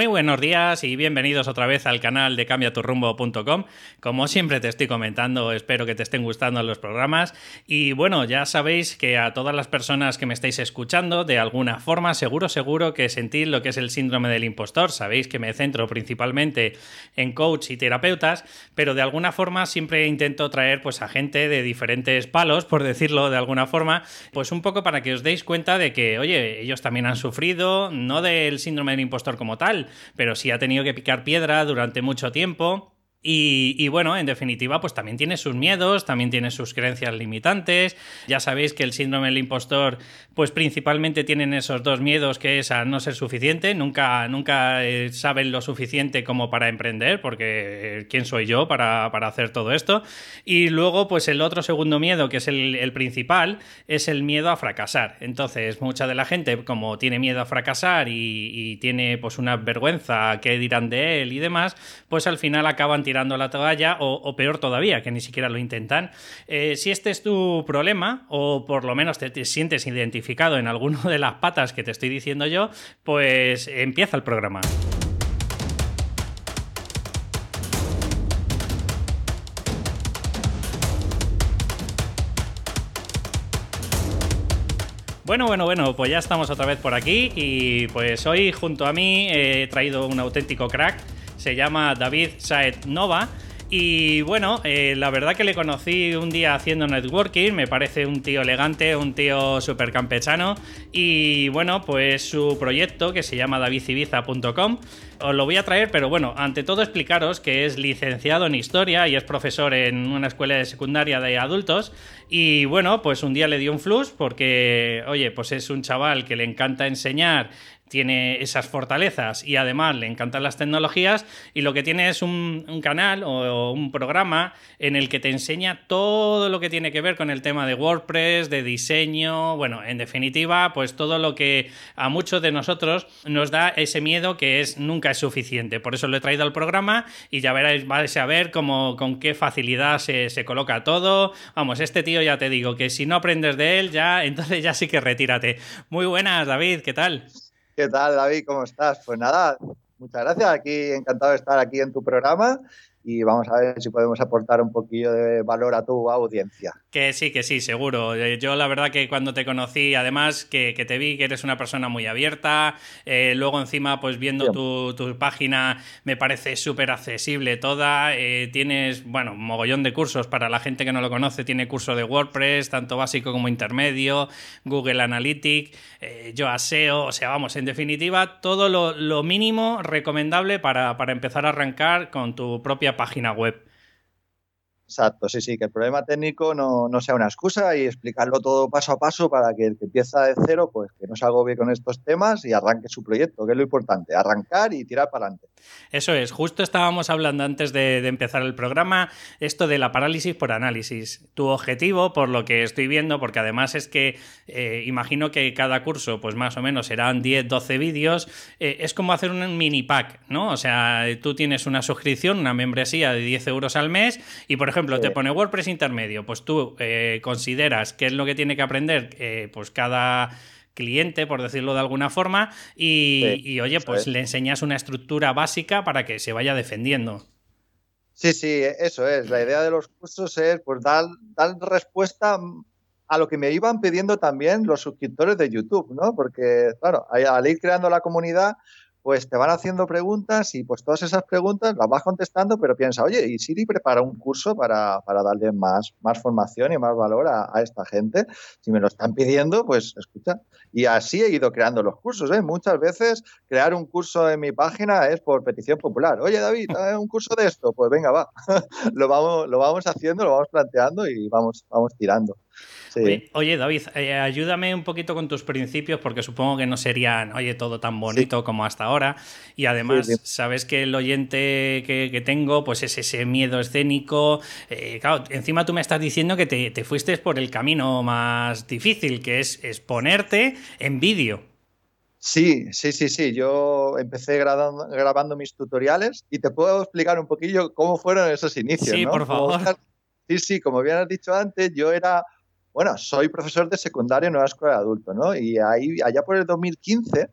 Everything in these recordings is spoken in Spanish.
Muy buenos días y bienvenidos otra vez al canal de cambiaturrumbo.com. Como siempre te estoy comentando, espero que te estén gustando los programas. Y bueno, ya sabéis que a todas las personas que me estáis escuchando, de alguna forma, seguro, seguro que sentís lo que es el síndrome del impostor. Sabéis que me centro principalmente en coach y terapeutas, pero de alguna forma siempre intento traer pues a gente de diferentes palos, por decirlo de alguna forma, pues un poco para que os deis cuenta de que, oye, ellos también han sufrido, no del síndrome del impostor como tal, pero sí ha tenido que picar piedra durante mucho tiempo y, bueno, en definitiva, pues también tiene sus miedos, también tiene sus creencias limitantes. Ya sabéis que el síndrome del impostor, pues principalmente tienen esos dos miedos, que es a no ser suficiente, nunca, nunca eh, saben lo suficiente como para emprender, porque eh, ¿quién soy yo para, hacer todo esto? Y luego, pues el otro segundo miedo, que es el, principal, es el miedo a fracasar. Entonces, mucha de la gente, como tiene miedo a fracasar y, tiene pues una vergüenza, qué dirán de él y demás, pues al final acaban tirando la toalla o, peor todavía, que ni siquiera lo intentan. Eh, si este es tu problema o por lo menos te, sientes identificado en alguna de las patas que te estoy diciendo yo, pues empieza el programa. Bueno, bueno, bueno, pues ya estamos otra vez por aquí y pues hoy junto a mí he traído un auténtico crack se llama David Saed Nova. Y bueno, eh, la verdad que le conocí un día haciendo networking, me parece un tío elegante, un tío súper campechano. Y bueno, pues su proyecto que se llama davidcibiza.com os lo voy a traer, pero bueno, ante todo explicaros que es licenciado en historia y es profesor en una escuela de secundaria de adultos. Y bueno, pues un día le dio un flux porque, oye, pues es un chaval que le encanta enseñar tiene esas fortalezas y además le encantan las tecnologías y lo que tiene es un, canal o, un programa en el que te enseña todo lo que tiene que ver con el tema de WordPress, de diseño, bueno, en definitiva, pues todo lo que a muchos de nosotros nos da ese miedo que es nunca es suficiente. Por eso lo he traído al programa y ya veréis, vais a ver cómo, con qué facilidad se, se coloca todo. Vamos, este tío ya te digo que si no aprendes de él, ya entonces ya sí que retírate. Muy buenas, David, ¿qué tal? ¿Qué tal, David? ¿Cómo estás? Pues nada, muchas gracias. Aquí encantado de estar aquí en tu programa y vamos a ver si podemos aportar un poquillo de valor a tu audiencia. Que sí, que sí, seguro. Eh, yo la verdad que cuando te conocí, además que, te vi que eres una persona muy abierta, eh, luego encima pues viendo tu, página me parece súper accesible toda, eh, tienes, bueno, un mogollón de cursos para la gente que no lo conoce, tiene curso de WordPress, tanto básico como intermedio, Google Analytics, yo aseo, o sea, vamos, en definitiva, todo lo, mínimo recomendable para, para empezar a arrancar con tu propia página web. Exacto, sí, sí, que el problema técnico no, no, sea una excusa y explicarlo todo paso a paso para que el que empieza de cero, pues que no se agobie con estos temas y arranque su proyecto, que es lo importante, arrancar y tirar para adelante. Eso es, justo estábamos hablando antes de, empezar el programa, esto de la parálisis por análisis. Tu objetivo, por lo que estoy viendo, porque además es que eh, imagino que cada curso, pues más o menos serán 10, 12 vídeos, eh, es como hacer un mini pack, ¿no? O sea, tú tienes una suscripción, una membresía de 10 euros al mes y, por ejemplo, ejemplo, te pone WordPress intermedio, pues tú eh, consideras qué es lo que tiene que aprender eh, pues cada cliente, por decirlo de alguna forma, y, oye, pues le enseñas una estructura básica para que se vaya defendiendo. Sí, sí, eso es. La idea de los cursos es pues dar, dar respuesta a lo que me iban pidiendo también los suscriptores de YouTube, ¿no? Porque, claro, al ir creando la comunidad, pues te van haciendo preguntas y pues todas esas preguntas las vas contestando, pero piensa, oye, ¿y Siri prepara un curso para, darle más, más formación y más valor a, esta gente? Si me lo están pidiendo, pues escucha. Y así he ido creando los cursos. ¿eh? Muchas veces crear un curso en mi página es por petición popular. Oye, David, un curso de esto. Pues venga, va. lo, vamos, lo vamos haciendo, lo vamos planteando y vamos, vamos tirando. Oye, David, eh, ayúdame un poquito con tus principios porque supongo que no serían, oye, todo tan bonito como hasta ahora. Y además, sabes que el oyente que, tengo, pues es ese miedo escénico. Eh, claro, encima tú me estás diciendo que te, fuiste por el camino más difícil, que es exponerte en vídeo. Sí, sí, sí, sí. Yo empecé grabando, grabando, mis tutoriales y te puedo explicar un poquillo cómo fueron esos inicios. Sí, por favor. Sí, sí, como bien has dicho antes, yo era bueno, soy profesor de secundaria en una escuela de adultos, ¿no? Y ahí, allá por el 2015,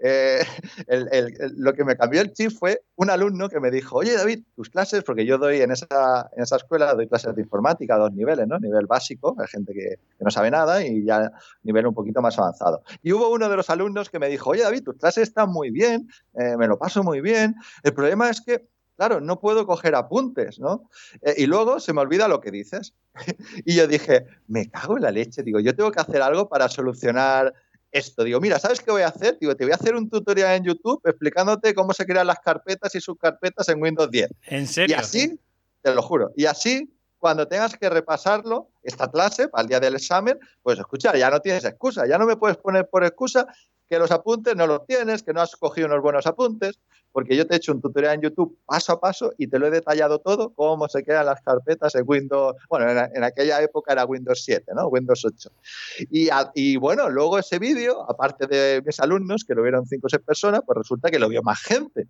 eh, lo que me cambió el chip fue un alumno que me dijo, oye David, tus clases, porque yo doy en esa, en esa escuela, doy clases de informática a dos niveles, ¿no? Nivel básico, hay gente que, no sabe nada, y ya nivel un poquito más avanzado. Y hubo uno de los alumnos que me dijo, oye David, tus clases están muy bien, eh, me lo paso muy bien, el problema es que claro, no puedo coger apuntes, ¿no? Eh, y luego se me olvida lo que dices. y yo dije, me cago en la leche, digo, yo tengo que hacer algo para solucionar esto. Digo, mira, ¿sabes qué voy a hacer? Digo, te voy a hacer un tutorial en YouTube explicándote cómo se crean las carpetas y subcarpetas en Windows 10. ¿En serio? Y así, te lo juro, y así cuando tengas que repasarlo, esta clase, para el día del examen, pues escucha, ya no tienes excusa, ya no me puedes poner por excusa que los apuntes no los tienes, que no has cogido unos buenos apuntes, porque yo te he hecho un tutorial en YouTube paso a paso y te lo he detallado todo, cómo se crean las carpetas en Windows, bueno, en, aquella época era Windows 7, ¿no? Windows 8. Y, y bueno, luego ese vídeo, aparte de mis alumnos, que lo vieron 5 o 6 personas, pues resulta que lo vio más gente.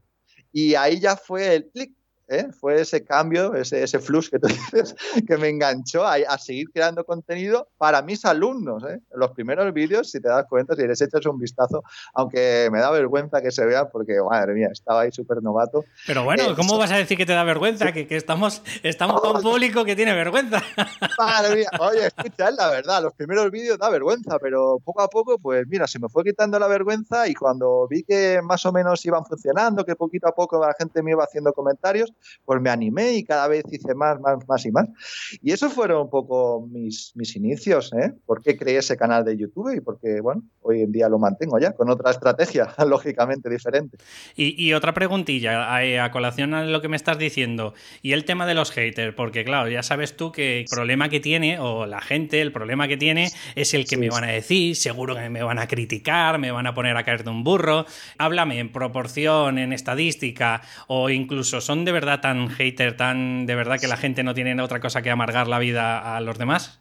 Y ahí ya fue el clic, ¿eh? fue ese cambio, ese, ese flux que tú dices, que me enganchó a, seguir creando contenido para mis alumnos. ¿eh? Los primeros vídeos, si te das cuenta, si les echas un vistazo, aunque me da vergüenza que se vean porque, madre mía, estaba ahí súper novato. Pero bueno, eh, ¿cómo vas a decir que te da vergüenza? Que, que, estamos, estamos con público que tiene vergüenza. Madre mía, oye, escucha, es la verdad, los primeros vídeos da vergüenza, pero poco a poco, pues mira, se me fue quitando la vergüenza y cuando vi que más o menos iban funcionando, que poquito a poco la gente me iba haciendo comentarios, pues me animé y cada vez hice más, más, más y más. Y esos fueron un poco mis, mis inicios, ¿eh? ¿Por qué creé ese canal de YouTube? Y porque, bueno, hoy en día lo mantengo ya, con otra estrategia, lógicamente diferente. Y, otra preguntilla, a, colación a lo que me estás diciendo, y el tema de los haters, porque claro, ya sabes tú que el problema que tiene, o la gente, el problema que tiene es el que me van a decir, seguro que me van a criticar, me van a poner a caer de un burro. Háblame en proporción, en estadística, o incluso son de verdad tan hater, tan de verdad que la gente no tiene otra cosa que amargar la vida a los demás?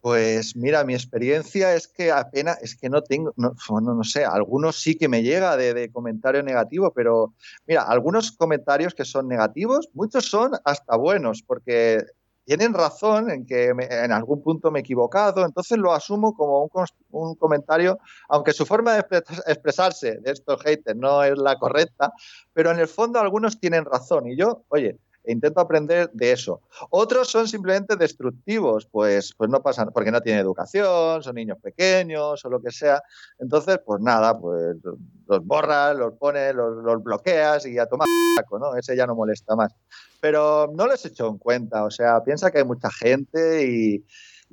Pues mira, mi experiencia es que apenas, es que no tengo, no, no, sé, algunos sí que me llega de, de, comentario negativo, pero mira, algunos comentarios que son negativos, muchos son hasta buenos, porque tienen razón en que en algún punto me he equivocado, entonces lo asumo como un, un comentario, aunque su forma de expresarse de estos haters no es la correcta, pero en el fondo algunos tienen razón y yo, oye, intento aprender de eso. Otros son simplemente destructivos, pues, pues no pasan, porque no tienen educación, son niños pequeños o lo que sea. Entonces, pues nada, pues los borras, los pones, los, bloqueas y a tomar saco. Ese ya no molesta más. Pero no les hecho en cuenta, o sea, piensa que hay mucha gente y,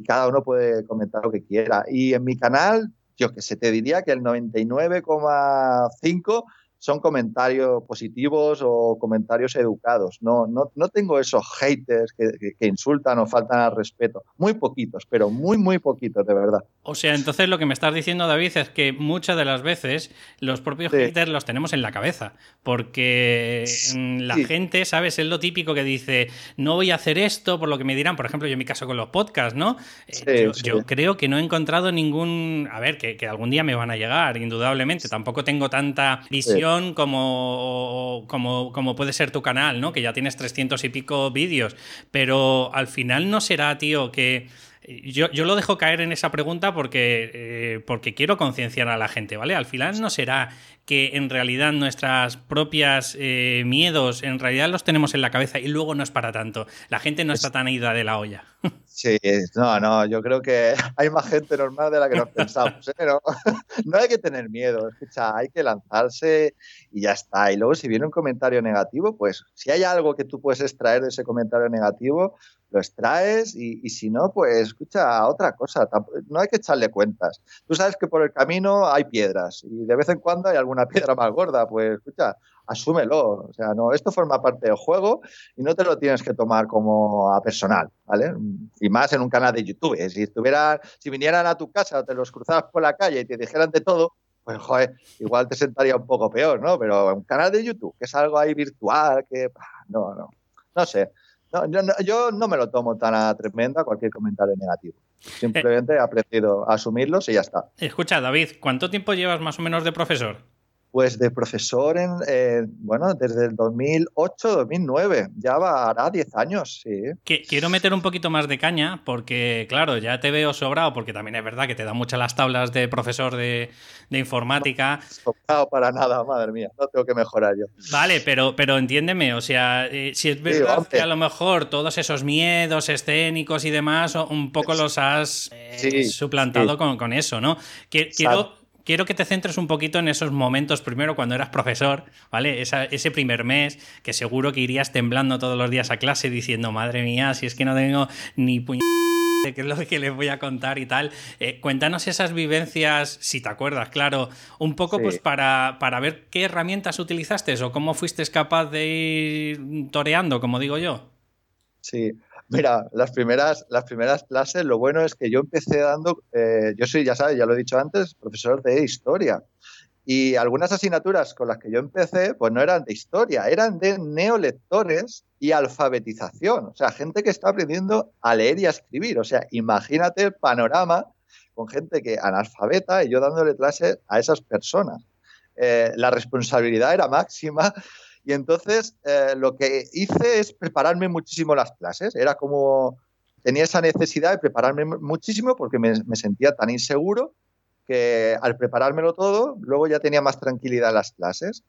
cada uno puede comentar lo que quiera. Y en mi canal, yo que sé, te diría que el 99,5 son comentarios positivos o comentarios educados. No, no, no tengo esos haters que, insultan o faltan al respeto. Muy poquitos, pero muy, muy poquitos, de verdad. O sea, entonces lo que me estás diciendo, David, es que muchas de las veces los propios haters los tenemos en la cabeza. Porque mm, la gente, ¿sabes? Es lo típico que dice, no voy a hacer esto por lo que me dirán. Por ejemplo, yo en mi caso con los podcasts, ¿no? Eh, yo, creo que no he encontrado ningún. A ver, que, que algún día me van a llegar, indudablemente. Tampoco tengo tanta visión como, como, como, puede ser tu canal, ¿no? Que ya tienes 300 y pico vídeos, pero al final no será, tío, que yo, lo dejo caer en esa pregunta porque, eh, porque quiero concienciar a la gente, ¿vale? Al final no será que en realidad nuestras propias eh, miedos en realidad los tenemos en la cabeza y luego no es para tanto. La gente no está tan ida de la olla. Sí, no, no, yo creo que hay más gente normal de la que nos pensamos, ¿eh? pero no hay que tener miedo, escucha, hay que lanzarse y ya está. Y luego si viene un comentario negativo, pues si hay algo que tú puedes extraer de ese comentario negativo, lo extraes y, si no, pues escucha otra cosa. No hay que echarle cuentas. Tú sabes que por el camino hay piedras y de vez en cuando hay alguna piedra más gorda. Pues escucha, asúmelo. O sea, no, esto forma parte del juego y no te lo tienes que tomar como a personal, ¿vale? Y más en un canal de YouTube. Si estuvieran, si vinieran a tu casa te los cruzaras por la calle y te dijeran de todo, pues joder, igual te sentaría un poco peor, ¿no? Pero un canal de YouTube, que es algo ahí virtual, que no, no, no sé. No, yo, no, me lo tomo tan a tremenda cualquier comentario negativo. Simplemente he aprendido a asumirlos y ya está. Escucha, David, ¿cuánto tiempo llevas más o menos de profesor? Pues de profesor en, bueno, desde el 2008, 2009, ya va, hará 10 años, sí. Quiero meter un poquito más de caña porque, claro, ya te veo sobrado, porque también es verdad que te da muchas las tablas de profesor de, informática. No, sobrado para nada, madre mía, no tengo que mejorar yo. Vale, pero, pero entiéndeme, o sea, eh, si es verdad que a lo mejor todos esos miedos escénicos y demás, un poco los has eh, suplantado con, con, eso, ¿no? Quiero quiero que te centres un poquito en esos momentos, primero cuando eras profesor, ¿vale? ese primer mes, que seguro que irías temblando todos los días a clase diciendo, madre mía, si es que no tengo ni puñ de qué es lo que les voy a contar y tal. Eh, cuéntanos esas vivencias, si te acuerdas, claro, un poco pues para, para ver qué herramientas utilizaste o cómo fuiste capaz de ir toreando, como digo yo. Sí, Mira, las primeras, las primeras clases, lo bueno es que yo empecé dando, eh, yo soy, ya sabes, ya lo he dicho antes, profesor de historia. Y algunas asignaturas con las que yo empecé, pues no eran de historia, eran de neolectores y alfabetización. O sea, gente que está aprendiendo a leer y a escribir. O sea, imagínate el panorama con gente que analfabeta y yo dándole clases a esas personas. Eh, la responsabilidad era máxima y entonces eh, lo que hice es prepararme muchísimo las clases. Era como, tenía esa necesidad de prepararme muchísimo porque me, me sentía tan inseguro que al preparármelo todo, luego ya tenía más tranquilidad en las clases.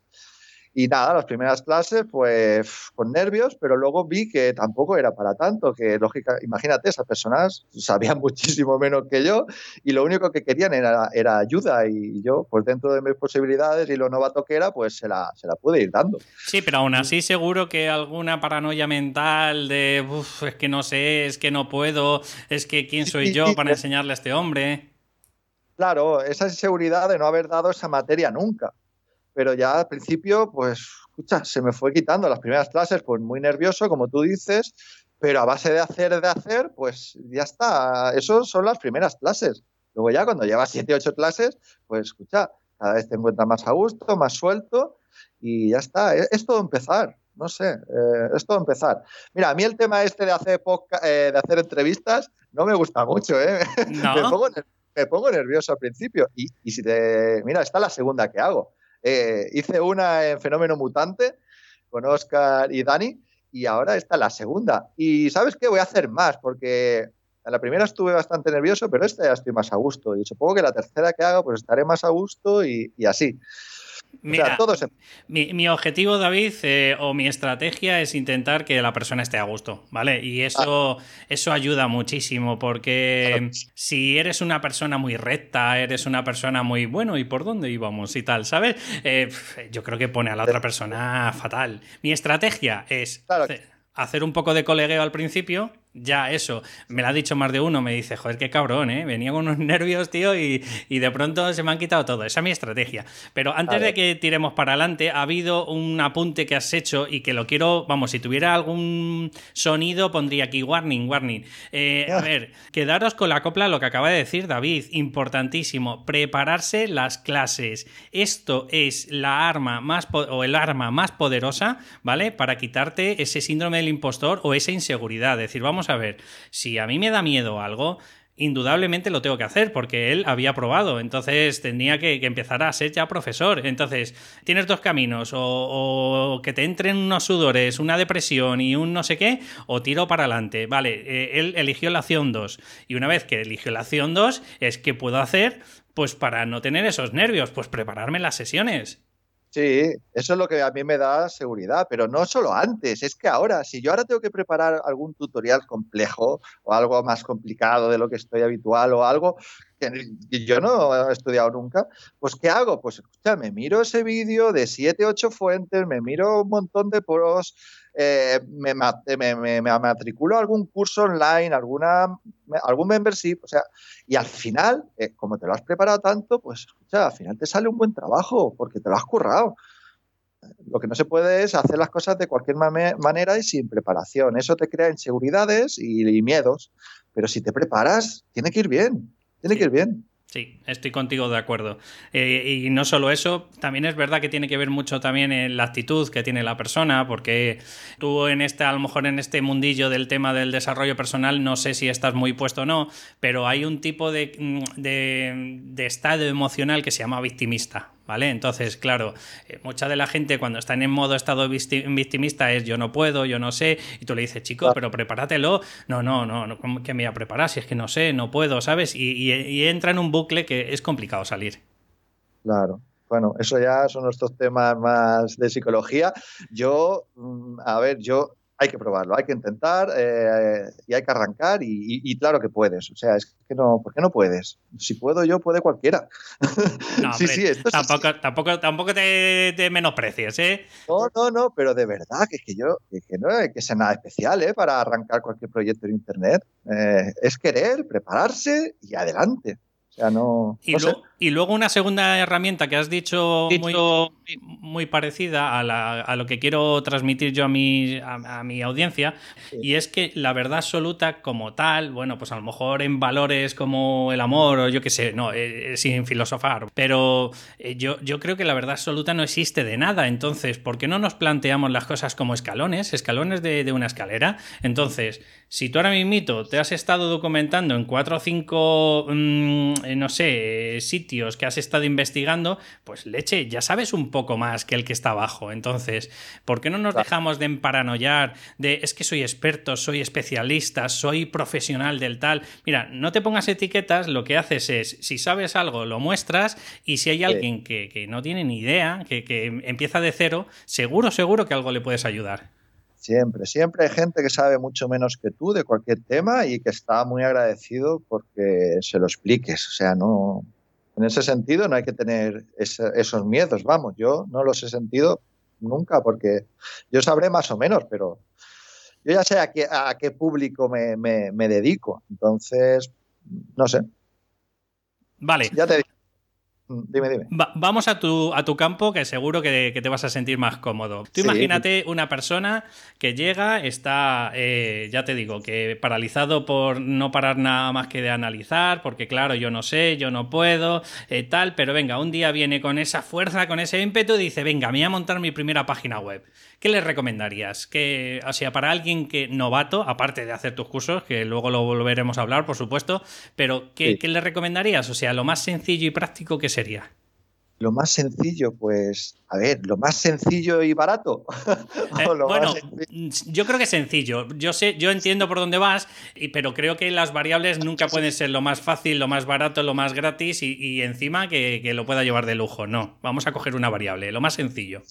Y nada, las primeras clases, pues con nervios, pero luego vi que tampoco era para tanto, que lógica, imagínate, esas personas sabían muchísimo menos que yo y lo único que querían era, era ayuda y yo, pues dentro de mis posibilidades y lo novato que era, pues se la, se la pude ir dando. Sí, pero aún así seguro que alguna paranoia mental de, uff, es que no sé, es que no puedo, es que quién soy yo para enseñarle a este hombre. Claro, esa inseguridad de no haber dado esa materia nunca pero ya al principio, pues, escucha, se me fue quitando las primeras clases, pues muy nervioso, como tú dices, pero a base de hacer, de hacer, pues ya está. Eso son las primeras clases. Luego ya cuando llevas siete, ocho clases, pues escucha, cada vez te encuentras más a gusto, más suelto y ya está. Es, todo empezar. No sé, eh, es todo empezar. Mira, a mí el tema este de hacer, eh, de hacer entrevistas no me gusta mucho, ¿eh? me, pongo, nervioso al principio. Y, y si te. Mira, esta es la segunda que hago. Eh, hice una en Fenómeno Mutante con Oscar y Dani y ahora está la segunda. Y ¿sabes qué? Voy a hacer más porque en la primera estuve bastante nervioso, pero esta ya estoy más a gusto. Y supongo que la tercera que haga pues estaré más a gusto y así. Mira, mi, objetivo, David, eh, o mi estrategia es intentar que la persona esté a gusto, ¿vale? Y eso, ah. eso ayuda muchísimo, porque si eres una persona muy recta, eres una persona muy bueno, ¿y por dónde íbamos? Y tal, ¿sabes? Eh, yo creo que pone a la otra persona fatal. Mi estrategia es hacer un poco de colegueo al principio ya eso, me lo ha dicho más de uno, me dice, joder, qué cabrón, ¿eh? Venía con unos nervios, tío, y, de pronto se me han quitado todo. Esa es mi estrategia. Pero antes de que tiremos para adelante, ha habido un apunte que has hecho y que lo quiero, vamos, si tuviera algún sonido, pondría aquí warning, warning. Eh, a ver, quedaros con la copla lo que acaba de decir David, importantísimo, prepararse las clases. Esto es la arma más, o el arma más poderosa, ¿vale? Para quitarte ese síndrome del impostor o esa inseguridad. Es decir, vamos a ver, si a mí me da miedo algo, indudablemente lo tengo que hacer porque él había probado, entonces tenía que, empezar a ser ya profesor. Entonces, tienes dos caminos, o, que te entren unos sudores, una depresión y un no sé qué, o tiro para adelante. Vale, eh, él eligió la acción 2 y una vez que eligió la acción 2, es que puedo hacer, pues para no tener esos nervios, pues prepararme las sesiones. Sí, eso es lo que a mí me da seguridad, pero no solo antes, es que ahora, si yo ahora tengo que preparar algún tutorial complejo o algo más complicado de lo que estoy habitual o algo que yo no he estudiado nunca, pues ¿qué hago? Pues escucha, me miro ese vídeo de 7, 8 fuentes, me miro un montón de poros, eh, me, me, matriculo a algún curso online, alguna, algún membership, o sea, y al final, eh, como te lo has preparado tanto, pues escucha, al final te sale un buen trabajo, porque te lo has currado. Lo que no se puede es hacer las cosas de cualquier manera y sin preparación. Eso te crea inseguridades y miedos. Pero si te preparas, tiene que ir bien. Tiene que ir bien. Sí, estoy contigo de acuerdo. Eh, y no solo eso, también es verdad que tiene que ver mucho también en la actitud que tiene la persona, porque tú en este, a lo mejor en este mundillo del tema del desarrollo personal, no sé si estás muy puesto o no, pero hay un tipo de, de estado emocional que se llama victimista, ¿vale? Entonces, claro, eh, mucha de la gente cuando está en modo estado victimista es yo no puedo, yo no sé, y tú le dices, chico, pero prepáratelo. No, no, no, no ¿qué me voy a preparar? Si es que no sé, no puedo, ¿sabes? y entra en un bucle que es complicado salir. Claro. Bueno, eso ya son nuestros temas más de psicología. Yo, mm, a ver, yo hay que probarlo, hay que intentar eh, y hay que arrancar y, claro que puedes. O sea, es que no, ¿por qué no puedes? Si puedo yo, puede cualquiera. No, sí, sí, esto tampoco, tampoco, tampoco te, menosprecies, ¿eh? No, no, no, pero de verdad que, que yo, que, no hay que ser nada especial, ¿eh? Para arrancar cualquier proyecto en Internet. Eh, es querer, prepararse y adelante. O sea, no. Y, y, luego una segunda herramienta que has dicho, muy, muy, parecida a, lo que quiero transmitir yo a mi, a, mi audiencia, y es que la verdad absoluta como tal, bueno, pues a lo mejor en valores como el amor o yo qué sé, no, eh, eh, sin filosofar, pero eh, yo, yo creo que la verdad absoluta no existe de nada. Entonces, ¿por qué no nos planteamos las cosas como escalones, escalones de, de una escalera? Entonces, si tú ahora mismo te has estado documentando en cuatro o cinco, mm, eh, no sé, sitios que has estado investigando, pues leche, ya sabes un poco más que el que está abajo. Entonces, ¿por qué no nos dejamos de emparanoyar de es que soy experto, soy especialista, soy profesional del tal? Mira, no te pongas etiquetas, lo que haces es, si sabes algo, lo muestras y si hay alguien que, que no tiene ni idea, que, que empieza de cero, seguro, seguro que algo le puedes ayudar. Siempre, siempre hay gente que sabe mucho menos que tú de cualquier tema y que está muy agradecido porque se lo expliques. O sea, no, en ese sentido no hay que tener esos miedos. Vamos, yo no los he sentido nunca porque yo sabré más o menos, pero yo ya sé a qué, a qué público me, me dedico. Entonces, no sé. Vale. Ya te digo. Mm, dime, dime. vamos a tu, a tu campo que seguro que, te vas a sentir más cómodo. Tú imagínate una persona que llega, está, eh, ya te digo, que paralizado por no parar nada más que de analizar, porque claro, yo no sé, yo no puedo, eh, tal, pero venga, un día viene con esa fuerza, con ese ímpetu y dice, venga, me voy a montar mi primera página web. ¿Qué le recomendarías? Que, o sea, para alguien que novato, aparte de hacer tus cursos, que luego lo volveremos a hablar, por supuesto, pero ¿qué, ¿qué le recomendarías? O sea, lo más sencillo y práctico que sería? Lo más sencillo, pues, a ver, lo más sencillo y barato. Eh, bueno, yo creo que sencillo. Yo sé, yo entiendo por dónde vas, pero creo que las variables nunca pueden ser lo más fácil, lo más barato, lo más gratis y, encima que, lo pueda llevar de lujo. No, vamos a coger una variable, lo más sencillo.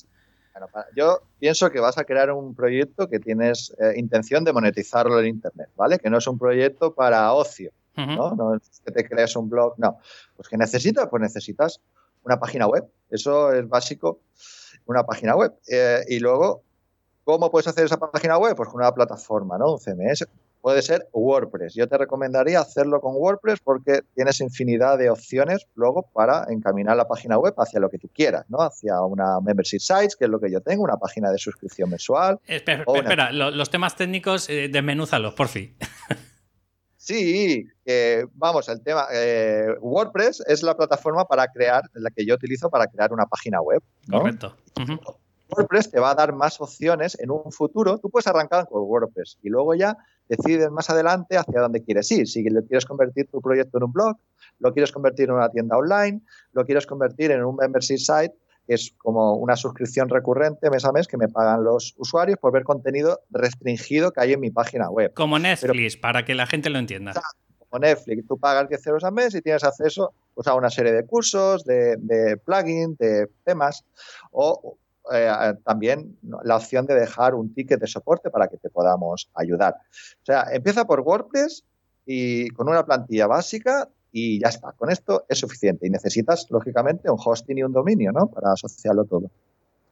yo pienso que vas a crear un proyecto que tienes eh, intención de monetizarlo en Internet, ¿vale? Que no es un proyecto para ocio. ¿No? No es que te crees un blog, no. Pues que necesitas, pues necesitas una página web. Eso es básico, una página web. Eh, y luego, ¿cómo puedes hacer esa página web? Pues con una plataforma, ¿no? Un CMS. Puede ser WordPress. Yo te recomendaría hacerlo con WordPress porque tienes infinidad de opciones luego para encaminar la página web hacia lo que tú quieras, ¿no? Hacia una membership site, que es lo que yo tengo, una página de suscripción mensual. Espera, espera, los temas técnicos, eh, desmenúzalos, por fin. Sí, vamos, el tema, eh, WordPress es la plataforma para crear, la que yo utilizo para crear una página web. Correcto. WordPress te va a dar más opciones en un futuro. Tú puedes arrancar con WordPress y luego ya decides más adelante hacia dónde quieres ir. Si quieres convertir tu proyecto en un blog, lo quieres convertir en una tienda online, lo quieres convertir en un membership site es como una suscripción recurrente mes a mes que me pagan los usuarios por ver contenido restringido que hay en mi página web. Como Netflix, para que la gente lo entienda. Como Netflix, tú pagas 10 euros al mes y tienes acceso pues, a una serie de cursos, de, de plugins, de temas, o eh, también la opción de dejar un ticket de soporte para que te podamos ayudar. O sea, empieza por WordPress y con una plantilla básica y ya está. Con esto es suficiente y necesitas, lógicamente, un hosting y un dominio, ¿no? Para asociarlo todo.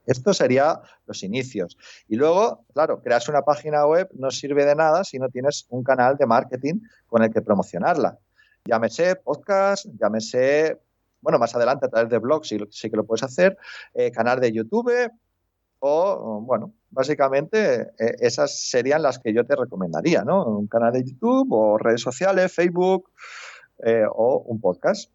Esto sería los inicios. Y luego, claro, creas una página web no sirve de nada si no tienes un canal de marketing con el que promocionarla. Llámese podcast, llámese, bueno, más adelante a través de blogs sí, sí que lo puedes hacer, eh, canal de YouTube o, bueno, básicamente eh, esas serían las que yo te recomendaría, ¿no? Un canal de YouTube o redes sociales, Facebook, eh, o un podcast.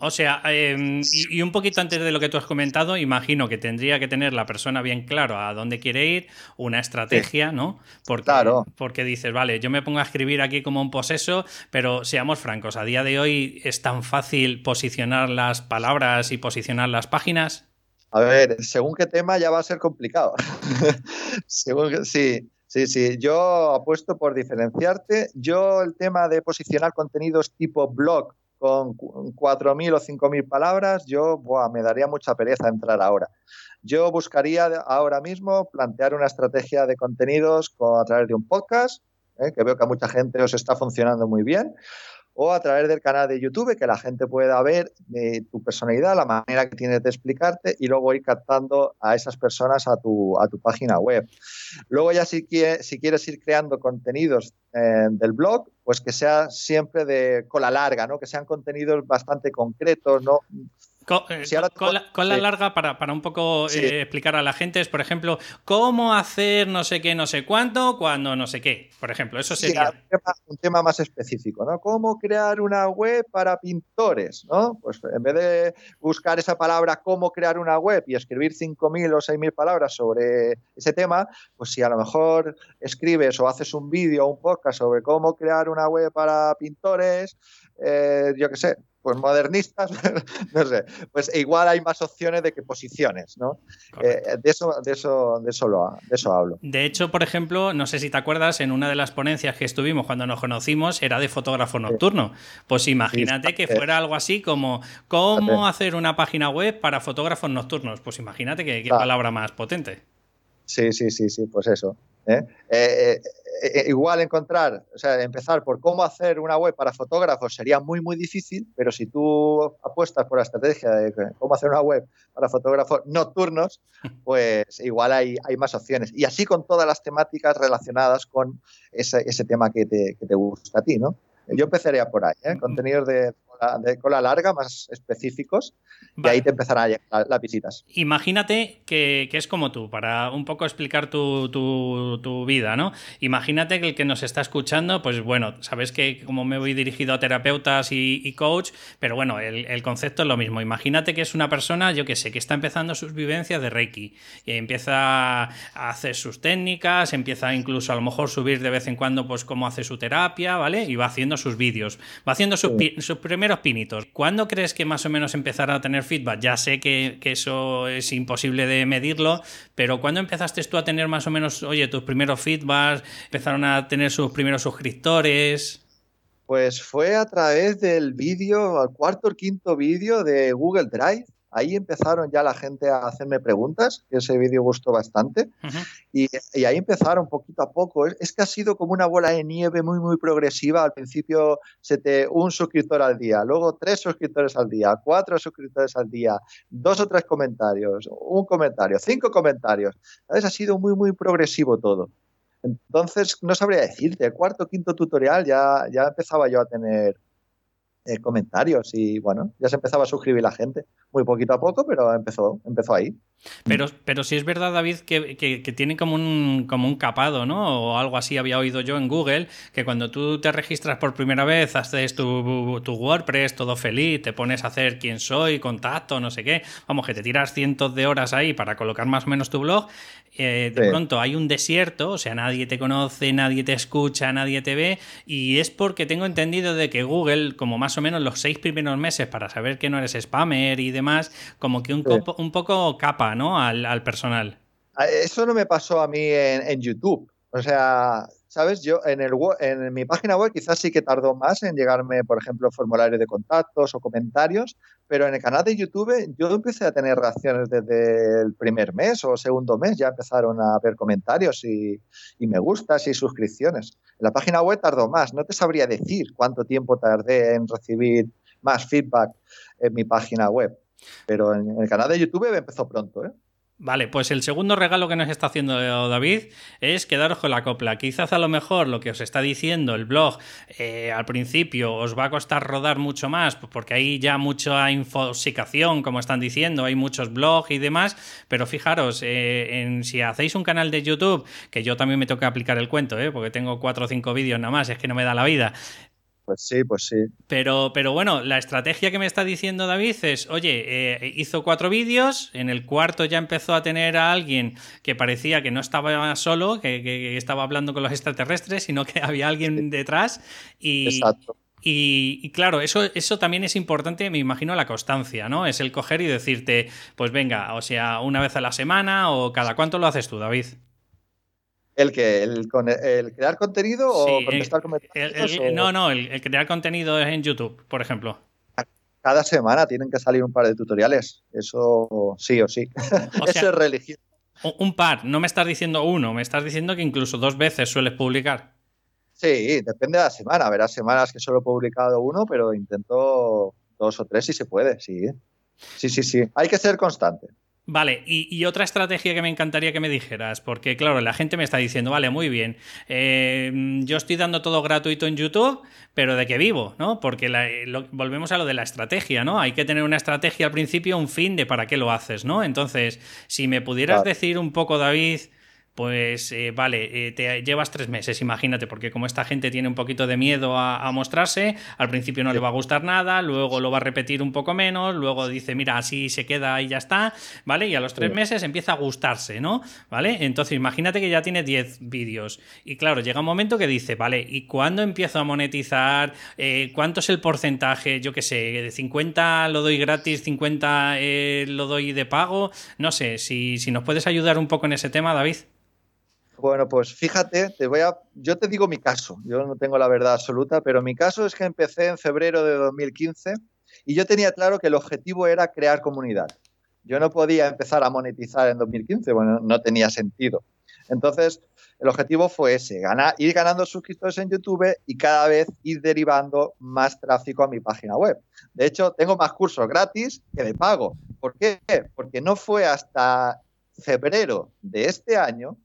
O sea, em, y, un poquito antes de lo que tú has comentado, imagino que tendría que tener la persona bien claro a dónde quiere ir, una estrategia, ¿no? Porque, claro. porque dices, vale, yo me pongo a escribir aquí como un poseso, pero seamos francos, a día de hoy es tan fácil posicionar las palabras y posicionar las páginas. A ver, según qué tema ya va a ser complicado. según sí, sí, sí. Yo apuesto por diferenciarte. Yo el tema de posicionar contenidos tipo blog con 4.000 o 5.000 palabras, yo me daría mucha pereza entrar ahora. Yo buscaría ahora mismo plantear una estrategia de contenidos a través de un podcast, ¿eh? que veo que a mucha gente os está funcionando muy bien, o a través del canal de YouTube, que la gente pueda ver eh, tu personalidad, la manera que tienes de explicarte y luego ir captando a esas personas a tu, a tu página web. Luego ya si, si quieres ir creando contenidos eh, del blog, pues que sea siempre de cola larga, ¿no? que sean contenidos bastante concretos, ¿no? Eh, con, la, larga, para, un poco eh, explicar a la gente, es, por ejemplo, cómo hacer no sé qué, no sé cuánto, cuando no sé qué. Por ejemplo, eso sería. un, tema, más específico, ¿no? ¿Cómo crear una web para pintores? ¿no? Pues en vez de buscar esa palabra, cómo crear una web y escribir 5.000 o 6.000 palabras sobre ese tema, pues si a lo mejor escribes o haces un vídeo o un podcast sobre cómo crear una web para pintores, eh, yo qué sé, pues modernistas, no sé, pues igual hay más opciones de que posiciones, ¿no? Eh, de, eso, de, eso, de, eso de eso hablo. De hecho, por ejemplo, no sé si te acuerdas, en una de las ponencias que estuvimos cuando nos conocimos era de fotógrafo nocturno. Pues imagínate que fuera algo así como cómo hacer una página web para fotógrafos nocturnos. Pues imagínate qué, palabra más potente. Sí, sí, sí, sí, pues eso. ¿Eh? Eh, eh, igual encontrar, o sea, empezar por cómo hacer una web para fotógrafos sería muy, muy difícil, pero si tú apuestas por la estrategia de cómo hacer una web para fotógrafos nocturnos, pues igual hay, hay más opciones. Y así con todas las temáticas relacionadas con ese, ese tema que te, que te gusta a ti, ¿no? Yo empezaría por ahí, ¿eh? contenidos de de cola larga, más específicos, y ahí te empezarán a llegar las visitas. Imagínate que, es como tú, para un poco explicar tu, vida, ¿no? Imagínate que el que nos está escuchando, pues bueno, sabes que como me voy dirigido a terapeutas y, coach, pero bueno, el, concepto es lo mismo. Imagínate que es una persona, yo que sé, que está empezando sus vivencias de Reiki y empieza a hacer sus técnicas, empieza incluso a lo mejor subir de vez en cuando, pues cómo hace su terapia, ¿vale? Y va haciendo sus vídeos, va haciendo sus, sus primeros pinitos. ¿Cuándo crees que más o menos empezará a tener feedback? Ya sé que, eso es imposible de medirlo, pero ¿cuándo empezaste tú a tener más o menos, oye, tus primeros feedbacks? ¿Empezaron a tener sus primeros suscriptores? Pues fue a través del vídeo, al cuarto o quinto vídeo de Google Drive ahí empezaron ya la gente a hacerme preguntas, que ese vídeo gustó bastante, y, ahí empezaron poquito a poco. Es, que ha sido como una bola de nieve muy, muy progresiva. Al principio se te, un suscriptor al día, luego tres suscriptores al día, cuatro suscriptores al día, dos o tres comentarios, un comentario, cinco comentarios. ¿Sabes? Ha sido muy, muy progresivo todo. Entonces, no sabría decirte, el cuarto, quinto tutorial ya, ya empezaba yo a tener eh, comentarios y bueno, ya se empezaba a suscribir la gente, muy poquito a poco, pero empezó, empezó ahí. Pero, pero sí es verdad, David, que, que, tiene como un, como un capado, ¿no? O algo así había oído yo en Google, que cuando tú te registras por primera vez, haces tu, tu WordPress, todo feliz, te pones a hacer quién soy, contacto, no sé qué, vamos, que te tiras cientos de horas ahí para colocar más o menos tu blog, eh, de pronto hay un desierto, o sea, nadie te conoce, nadie te escucha, nadie te ve, y es porque tengo entendido de que Google, como más o menos los seis primeros meses para saber que no eres spammer y demás, como que un, un poco capa, Al, personal. Ah, eso no me pasó a mí en, YouTube. O sea, ¿sabes? Yo en, el, mi página web quizás sí que tardó más en llegarme, por ejemplo, formularios de contactos o comentarios, pero en el canal de YouTube yo empecé a tener reacciones desde el primer mes o segundo mes, ya empezaron a ver comentarios y, y me gustas y suscripciones. En la página web tardó más, no te sabría decir cuánto tiempo tardé en recibir más feedback en mi página web. Pero en el canal de YouTube empezó pronto, ¿eh? Vale, pues el segundo regalo que nos está haciendo David es quedaros con la copla. Quizás a lo mejor lo que os está diciendo el blog eh, al principio os va a costar rodar mucho más, pues porque hay ya mucha infosicación, como están diciendo, hay muchos blogs y demás, pero fijaros, eh, en, si hacéis un canal de YouTube, que yo también me toca aplicar el cuento, eh, porque tengo cuatro o cinco vídeos nada más, es que no me da la vida, Pues sí, pues sí. Pero, pero bueno, la estrategia que me está diciendo David es, oye, eh, hizo cuatro vídeos, en el cuarto ya empezó a tener a alguien que parecía que no estaba solo, que, estaba hablando con los extraterrestres, sino que había alguien detrás. Y, Exacto. Y, claro, eso, eso también es importante, me imagino, la constancia, ¿no? Es el coger y decirte, pues venga, o sea, una vez a la semana o cada cuánto lo haces tú, David. ¿El que ¿El, crear contenido o contestar comentarios? No, no, el, crear contenido en YouTube, por ejemplo. Cada semana tienen que salir un par de tutoriales. Eso sí o sí. Eso es religión. Un par, no me estás diciendo uno, me estás diciendo que incluso dos veces sueles publicar. Sí, depende de la semana. Verás semanas que solo he publicado uno, pero intento dos o tres si se puede, sí. Sí, sí, sí. Hay que ser constante. Vale, y, otra estrategia que me encantaría que me dijeras, porque claro, la gente me está diciendo, vale, muy bien, eh, yo estoy dando todo gratuito en YouTube, pero ¿de qué vivo? ¿no? Porque volvemos a lo de la estrategia, ¿no? Hay que tener una estrategia al principio, un fin de para qué lo haces, ¿no? Entonces, si me pudieras decir un poco, David, pues eh, vale, eh, te llevas tres meses, imagínate, porque como esta gente tiene un poquito de miedo a, mostrarse, al principio no le va a gustar nada, luego lo va a repetir un poco menos, luego dice, mira, así se queda y ya está, ¿vale? Y a los tres meses empieza a gustarse, ¿no? ¿Vale? Entonces imagínate que ya tiene 10 vídeos y claro, llega un momento que dice, vale, ¿y cuándo empiezo a monetizar? Eh, ¿Cuánto es el porcentaje? Yo qué sé, de 50 lo doy gratis, 50 lo doy de pago, no sé, si, si nos puedes ayudar un poco en ese tema, David. Bueno, pues fíjate, te voy a, yo te digo mi caso, yo no tengo la verdad absoluta, pero mi caso es que empecé en febrero de 2015 y yo tenía claro que el objetivo era crear comunidad. Yo no podía empezar a monetizar en 2015, bueno, no tenía sentido. Entonces, el objetivo fue ese, ir ganando suscriptores en YouTube y cada vez ir derivando más tráfico a mi página web. De hecho, tengo más cursos gratis que de pago. ¿Por qué? Porque no fue hasta febrero de este año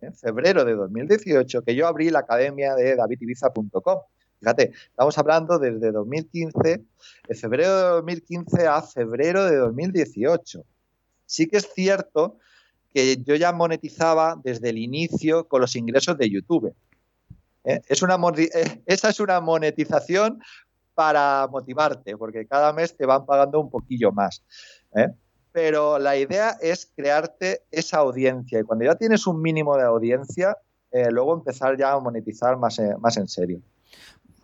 en febrero de 2018 que yo abrí la academia de davidibiza.com. Fíjate, estamos hablando desde 2015, de febrero de 2015 a febrero de 2018. Sí que es cierto que yo ya monetizaba desde el inicio con los ingresos de YouTube. ¿Eh? Es una, eh, esa es una monetización para motivarte, porque cada mes te van pagando un poquillo más. ¿eh? Pero la idea es crearte esa audiencia y cuando ya tienes un mínimo de audiencia, eh, luego empezar ya a monetizar más, más en serio.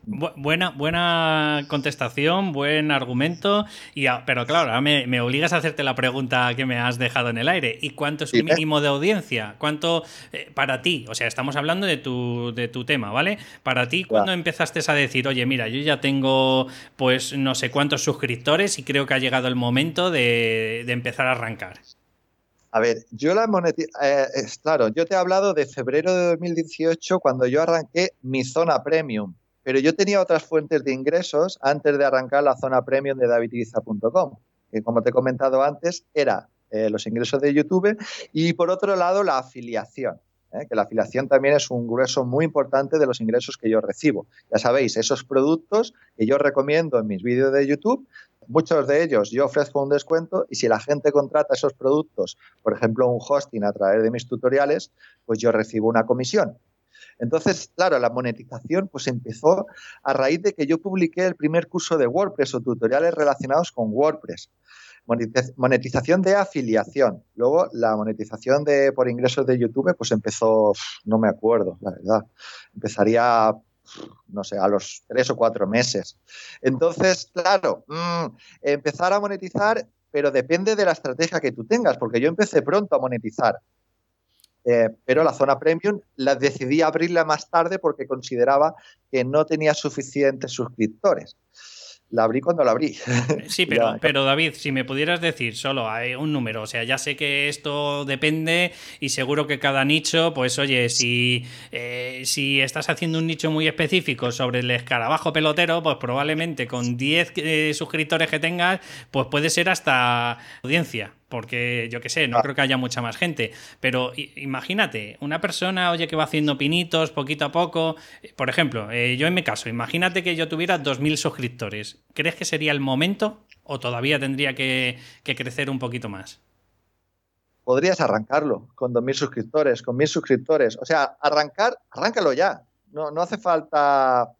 Buena, buena contestación, buen argumento, y pero claro, ahora me, obligas a hacerte la pregunta que me has dejado en el aire. ¿Y cuánto es el mínimo de audiencia? ¿Cuánto eh, para ti? O sea, estamos hablando de tu, de tu tema, ¿vale? Para ti, ¿cuándo empezaste a decir, oye, mira, yo ya tengo pues no sé cuántos suscriptores y creo que ha llegado el momento de, empezar a arrancar? A ver, yo la monetización, eh, claro, yo te he hablado de febrero de 2018 cuando yo arranqué mi zona premium pero yo tenía otras fuentes de ingresos antes de arrancar la zona premium de davidiza.com, que como te he comentado antes, era eh, los ingresos de YouTube y por otro lado la afiliación. ¿eh? que la afiliación también es un grueso muy importante de los ingresos que yo recibo. Ya sabéis, esos productos que yo recomiendo en mis vídeos de YouTube, muchos de ellos yo ofrezco un descuento y si la gente contrata esos productos, por ejemplo, un hosting a través de mis tutoriales, pues yo recibo una comisión. Entonces, claro, la monetización pues empezó a raíz de que yo publiqué el primer curso de WordPress o tutoriales relacionados con WordPress. Monetización de afiliación. Luego la monetización de por ingresos de YouTube pues empezó, no me acuerdo, la verdad. Empezaría no sé, a los tres o cuatro meses. Entonces, claro, mm, empezar a monetizar, pero depende de la estrategia que tú tengas, porque yo empecé pronto a monetizar. Eh, pero la zona premium la decidí abrirla más tarde porque consideraba que no tenía suficientes suscriptores. La abrí cuando la abrí. Sí, pero, pero David, si me pudieras decir solo hay un número, o sea, ya sé que esto depende y seguro que cada nicho, pues oye, si, eh, si estás haciendo un nicho muy específico sobre el escarabajo pelotero, pues probablemente con 10 eh, suscriptores que tengas, pues puede ser hasta audiencia porque yo qué sé, no ah. creo que haya mucha más gente, pero imagínate, una persona, oye, que va haciendo pinitos poquito a poco, por ejemplo, eh, yo en mi caso, imagínate que yo tuviera 2.000 suscriptores, ¿crees que sería el momento o todavía tendría que, crecer un poquito más? Podrías arrancarlo con 2.000 suscriptores, con 1.000 suscriptores, o sea, arrancar, arráncalo ya, no, no hace falta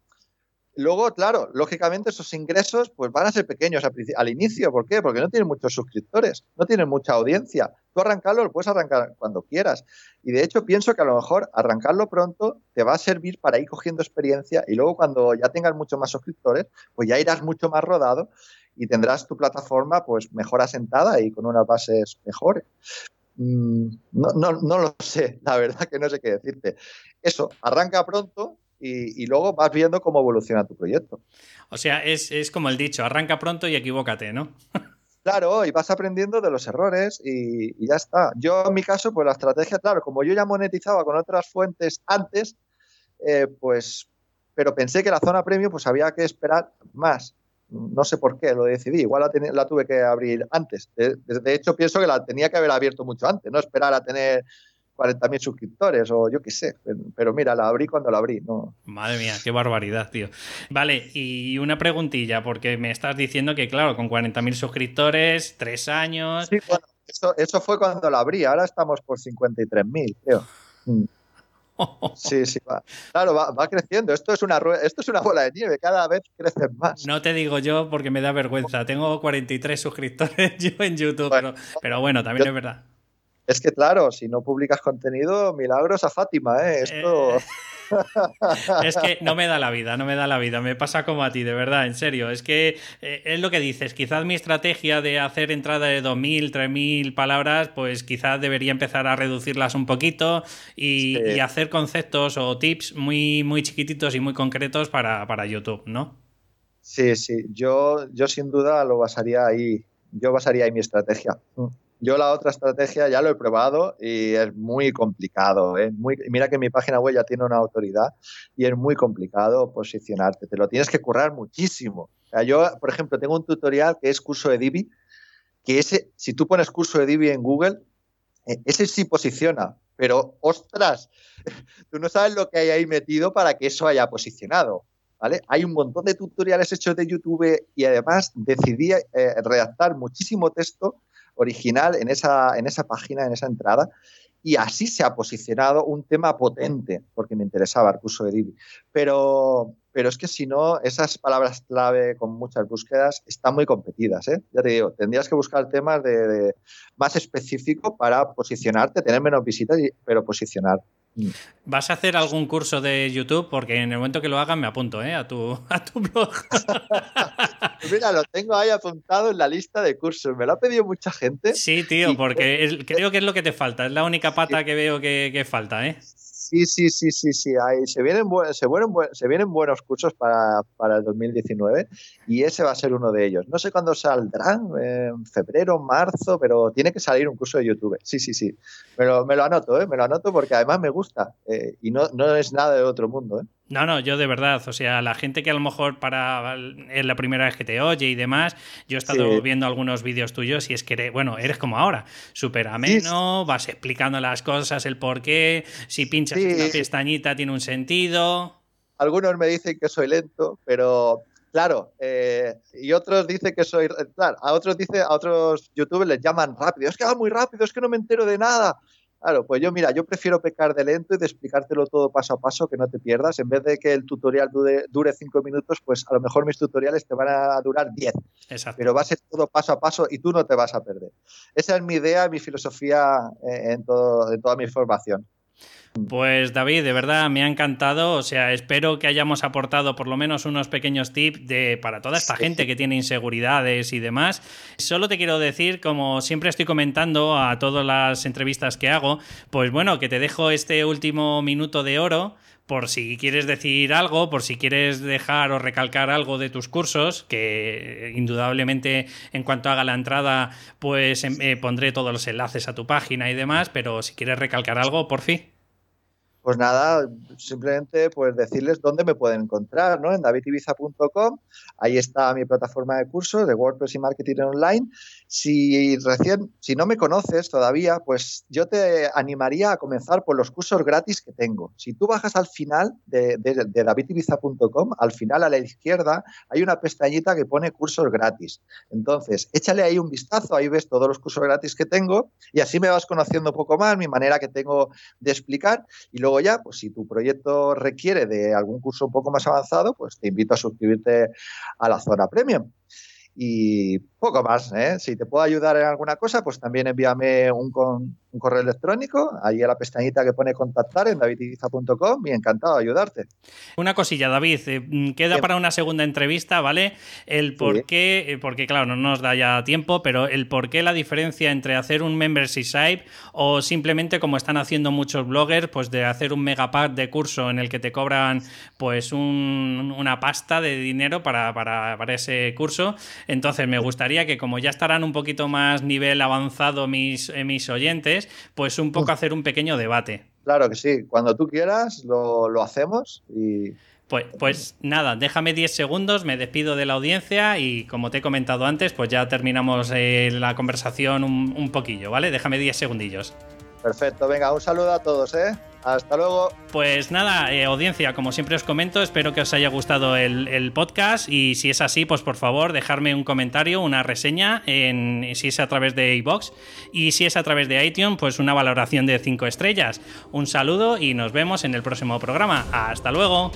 Luego, claro, lógicamente esos ingresos pues van a ser pequeños al, inicio. ¿Por qué? Porque no tienen muchos suscriptores, no tienen mucha audiencia. Tú arrancarlo lo puedes arrancar cuando quieras. Y de hecho pienso que a lo mejor arrancarlo pronto te va a servir para ir cogiendo experiencia y luego cuando ya tengas muchos más suscriptores, pues ya irás mucho más rodado y tendrás tu plataforma pues mejor asentada y con unas bases mejores. Mm, no, no lo sé, la verdad que no sé qué decirte. Eso, arranca pronto y, luego vas viendo cómo evoluciona tu proyecto. O sea, es, como el dicho, arranca pronto y equivócate, ¿no? Claro, y vas aprendiendo de los errores y, ya está. Yo en mi caso, pues la estrategia, claro, como yo ya monetizaba con otras fuentes antes, eh, pues, pero pensé que la zona premium, pues había que esperar más. No sé por qué, lo decidí. Igual la, tuve que abrir antes. de, hecho, pienso que la tenía que haber abierto mucho antes, no esperar a tener 40.000 suscriptores o yo qué sé. Pero mira, la abrí cuando la abrí. ¿no? Madre mía, qué barbaridad, tío. Vale, y una preguntilla, porque me estás diciendo que, claro, con 40.000 suscriptores, tres años. Sí, bueno, eso, fue cuando la abrí. Ahora estamos por 53.000, creo. Mm. Sí, sí, va. Claro, va, creciendo. Esto es, una, esto es una bola de nieve, cada vez crecen más. No te digo yo porque me da vergüenza. Tengo 43 suscriptores yo en YouTube, pero, bueno, también es verdad. Es que claro, si no publicas contenido, milagros a Fátima, ¿eh? Esto... es que no me da la vida, no me da la vida, me pasa como a ti, de verdad, en serio. Es que eh, es lo que dices, quizás mi estrategia de hacer entrada de 2.000, 3.000 palabras, pues quizás debería empezar a reducirlas un poquito y, hacer conceptos o tips muy, muy chiquititos y muy concretos para, para YouTube, ¿no? Sí, sí, yo, yo sin duda lo basaría ahí, yo basaría ahí mi estrategia. Mm. Yo la otra estrategia ya lo he probado y es muy complicado. ¿eh? Muy, mira que mi página web ya tiene una autoridad y es muy complicado posicionarte. Te lo tienes que currar muchísimo. yo, por ejemplo, tengo un tutorial que es curso de Divi, que ese, si tú pones curso de Divi en Google, eh, ese sí posiciona, pero ostras, tú no sabes lo que hay ahí metido para que eso haya posicionado. ¿Vale? Hay un montón de tutoriales hechos de YouTube y además decidí eh, redactar muchísimo texto original en esa, en esa página, en esa entrada. Y así se ha posicionado un tema potente, porque me interesaba el curso de Divi. Pero, pero es que si no, esas palabras clave con muchas búsquedas están muy competidas. ¿eh? Ya te digo, tendrías que buscar temas de, más específicos para posicionarte, tener menos visitas, pero posicionar. Mm. ¿Vas a hacer algún curso de YouTube? Porque en el momento que lo hagan me apunto ¿eh? a, tu, a tu blog. Mira, lo tengo ahí apuntado en la lista de cursos. Me lo ha pedido mucha gente. Sí, tío, porque creo que es lo que te falta. Es la única pata que veo que, que falta, ¿eh? Sí, sí, sí, sí, sí. se, vienen se, vienen se vienen buenos cursos para, el 2019 y ese va a ser uno de ellos. No sé cuándo saldrán, en febrero, marzo, pero tiene que salir un curso de YouTube. Sí, sí, sí. Me lo, me lo anoto, ¿eh? Me lo anoto porque además me gusta eh, y no, no es nada de otro mundo, ¿eh? No, no, yo de verdad, o sea, la gente que a lo mejor para es la primera vez que te oye y demás, yo he estado viendo algunos vídeos tuyos y es que, eres, bueno, eres como ahora, súper ameno, vas explicando las cosas, el por qué, si pinchas una pestañita tiene un sentido. Algunos me dicen que soy lento, pero claro, eh, y otros dicen que soy, claro, a otros dice, a otros youtubers les llaman rápido, es que va muy rápido, es que no me entero de nada. Claro, pues yo, mira, yo prefiero pecar de lento y de explicártelo todo paso a paso, que no te pierdas. En vez de que el tutorial dure, cinco minutos, pues a lo mejor mis tutoriales te van a durar diez. Exacto. Pero va a ser todo paso a paso y tú no te vas a perder. Esa es mi idea, mi filosofía eh, en, todo, en toda mi formación. Pues David, de verdad me ha encantado. O sea, espero que hayamos aportado por lo menos unos pequeños tips de, para toda esta gente que tiene inseguridades y demás. Solo te quiero decir, como siempre estoy comentando a todas las entrevistas que hago, pues bueno, que te dejo este último minuto de oro por si quieres decir algo, por si quieres dejar o recalcar algo de tus cursos, que indudablemente en cuanto haga la entrada, pues em, eh, pondré todos los enlaces a tu página y demás, pero si quieres recalcar algo, por fin. Pues nada, simplemente pues decirles dónde me pueden encontrar, ¿no? En davidibiza.com, ahí está mi plataforma de cursos de WordPress y marketing online. Si recién, si no me conoces todavía, pues yo te animaría a comenzar por los cursos gratis que tengo. Si tú bajas al final de, de, davidibiza.com, al final a la izquierda hay una pestañita que pone cursos gratis. Entonces, échale ahí un vistazo, ahí ves todos los cursos gratis que tengo y así me vas conociendo un poco más, mi manera que tengo de explicar y luego ya, pues si tu proyecto requiere de algún curso un poco más avanzado, pues te invito a suscribirte a la zona premium y poco más. ¿eh? Si te puedo ayudar en alguna cosa, pues también envíame un, un correo electrónico, ahí a la pestañita que pone contactar en davidiza.com y encantado de ayudarte. Una cosilla, David, eh, mm, queda para una segunda entrevista, ¿vale? El por qué, eh, porque claro, no nos da ya tiempo, pero el por qué la diferencia entre hacer un membership site o simplemente como están haciendo muchos bloggers, pues de hacer un megapack de curso en el que te cobran pues una pasta de dinero para, para, para ese curso. Entonces me gustaría que como ya estarán un poquito más nivel avanzado mis, eh, mis oyentes, pues un poco hacer un pequeño debate. Claro que sí, cuando tú quieras lo, hacemos y... Pues, pues nada, déjame 10 segundos, me despido de la audiencia y como te he comentado antes, pues ya terminamos eh, la conversación un, un poquillo, ¿vale? Déjame 10 segundillos. Perfecto, venga, un saludo a todos, ¿eh? Hasta luego. Pues nada, eh, audiencia, como siempre os comento, espero que os haya gustado el, podcast y si es así, pues por favor, dejarme un comentario, una reseña, en, si es a través de iBox y si es a través de iTunes, pues una valoración de 5 estrellas. Un saludo y nos vemos en el próximo programa. Hasta luego.